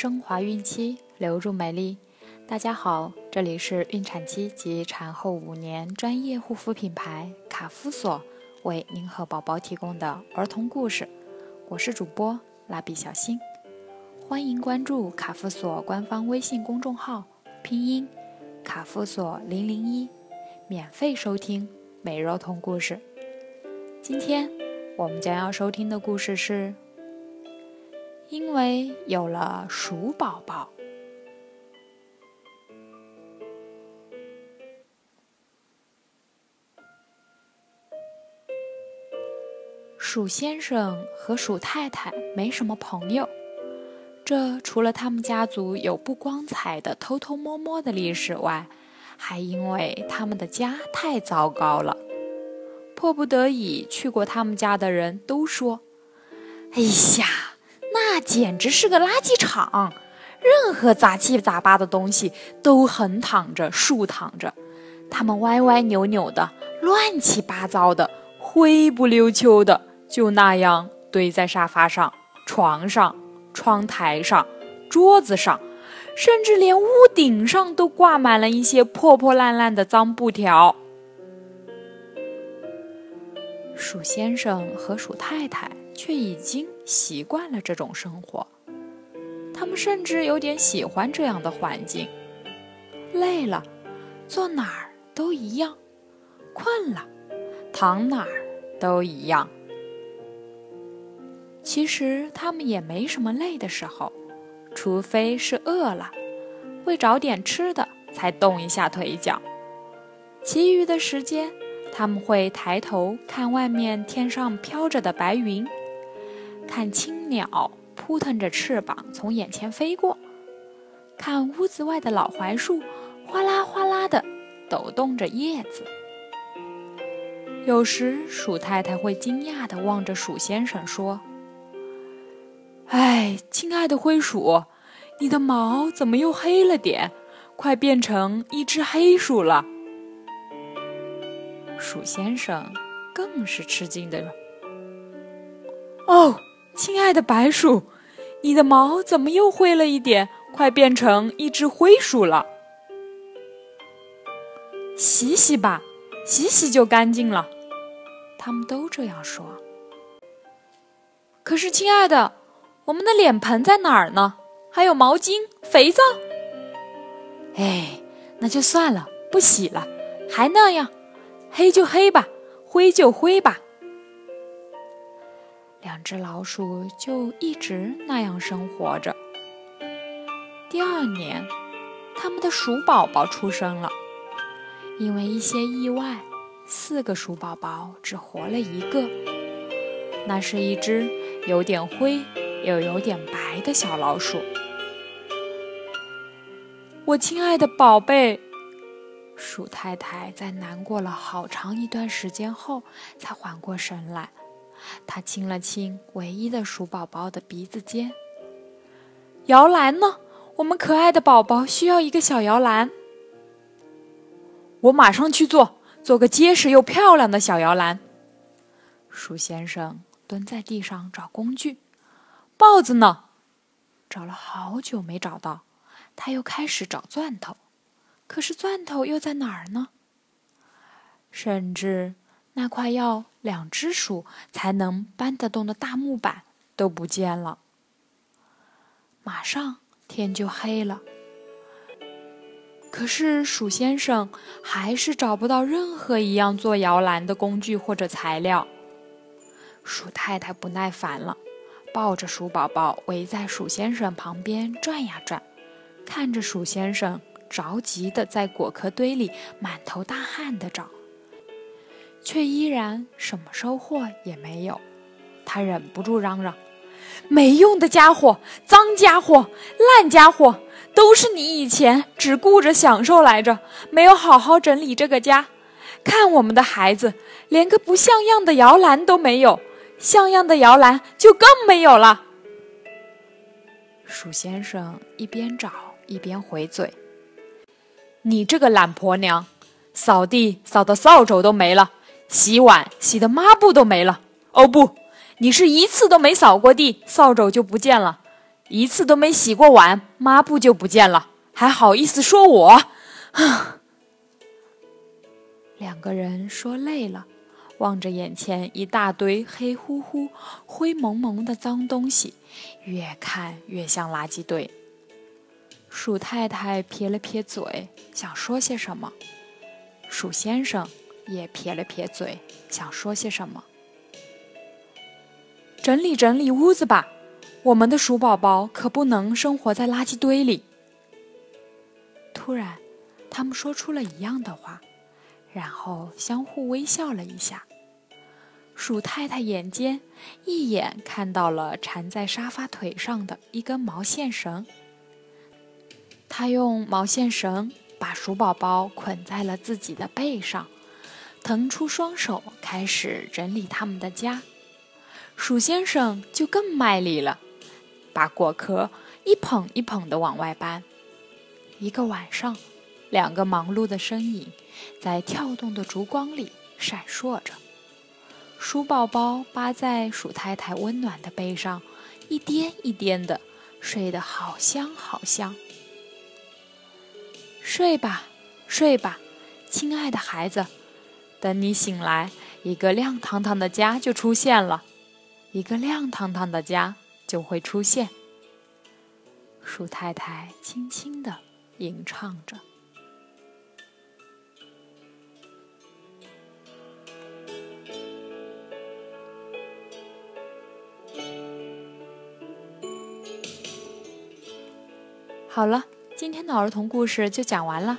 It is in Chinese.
升华孕期，留住美丽。大家好，这里是孕产期及产后五年专业护肤品牌卡夫索为您和宝宝提供的儿童故事。我是主播蜡笔小新，欢迎关注卡夫索官方微信公众号，拼音卡夫索零零一，免费收听美儿童故事。今天我们将要收听的故事是。因为有了鼠宝宝，鼠先生和鼠太太没什么朋友。这除了他们家族有不光彩的偷偷摸摸的历史外，还因为他们的家太糟糕了。迫不得已去过他们家的人都说：“哎呀！”那简直是个垃圾场，任何杂七杂八的东西都横躺着、竖躺着，它们歪歪扭扭的、乱七八糟的、灰不溜秋的，就那样堆在沙发上、床上、窗台上、桌子上，甚至连屋顶上都挂满了一些破破烂烂的脏布条。鼠先生和鼠太太却已经习惯了这种生活，他们甚至有点喜欢这样的环境。累了，坐哪儿都一样；困了，躺哪儿都一样。其实他们也没什么累的时候，除非是饿了，会找点吃的才动一下腿脚。其余的时间。他们会抬头看外面天上飘着的白云，看青鸟扑腾着翅膀从眼前飞过，看屋子外的老槐树哗啦哗啦地抖动着叶子。有时鼠太太会惊讶地望着鼠先生说：“哎，亲爱的灰鼠，你的毛怎么又黑了点？快变成一只黑鼠了！”鼠先生更是吃惊的说：“哦，亲爱的白鼠，你的毛怎么又灰了一点？快变成一只灰鼠了！洗洗吧，洗洗就干净了。”他们都这样说。可是，亲爱的，我们的脸盆在哪儿呢？还有毛巾、肥皂。哎，那就算了，不洗了，还那样。黑就黑吧，灰就灰吧。两只老鼠就一直那样生活着。第二年，他们的鼠宝宝出生了。因为一些意外，四个鼠宝宝只活了一个。那是一只有点灰又有点白的小老鼠。我亲爱的宝贝。鼠太太在难过了好长一段时间后，才缓过神来。他亲了亲唯一的鼠宝宝的鼻子尖。摇篮呢？我们可爱的宝宝需要一个小摇篮。我马上去做，做个结实又漂亮的小摇篮。鼠先生蹲在地上找工具。刨子呢？找了好久没找到，他又开始找钻头。可是钻头又在哪儿呢？甚至那块要两只鼠才能搬得动的大木板都不见了。马上天就黑了，可是鼠先生还是找不到任何一样做摇篮的工具或者材料。鼠太太不耐烦了，抱着鼠宝宝围在鼠先生旁边转呀转，看着鼠先生。着急的在果壳堆里满头大汗的找，却依然什么收获也没有。他忍不住嚷嚷：“没用的家伙，脏家伙，烂家伙，都是你以前只顾着享受来着，没有好好整理这个家。看我们的孩子，连个不像样的摇篮都没有，像样的摇篮就更没有了。”鼠先生一边找一边回嘴。你这个懒婆娘，扫地扫的扫帚都没了，洗碗洗的抹布都没了。哦不，你是一次都没扫过地，扫帚就不见了。一次都没洗过碗，抹布就不见了，还好意思说我？两个人说累了，望着眼前一大堆黑乎乎、灰蒙蒙的脏东西，越看越像垃圾堆。鼠太太撇了撇嘴，想说些什么；鼠先生也撇了撇嘴，想说些什么。整理整理屋子吧，我们的鼠宝宝可不能生活在垃圾堆里。突然，他们说出了一样的话。然后相互微笑了一下。鼠太太眼尖，一眼看到了缠在沙发腿上的一根毛线绳。她用毛线绳把鼠宝宝捆在了自己的背上，腾出双手开始整理他们的家。鼠先生就更卖力了，把果壳一捧一捧的往外搬。一个晚上。两个忙碌的身影在跳动的烛光里闪烁着。鼠宝宝扒在鼠太太温暖的背上，一颠一颠的睡得好香好香。睡吧，睡吧，亲爱的孩子，等你醒来，一个亮堂堂的家就出现了，一个亮堂堂的家就会出现。鼠太太轻轻地吟唱着。好了，今天的儿童故事就讲完了。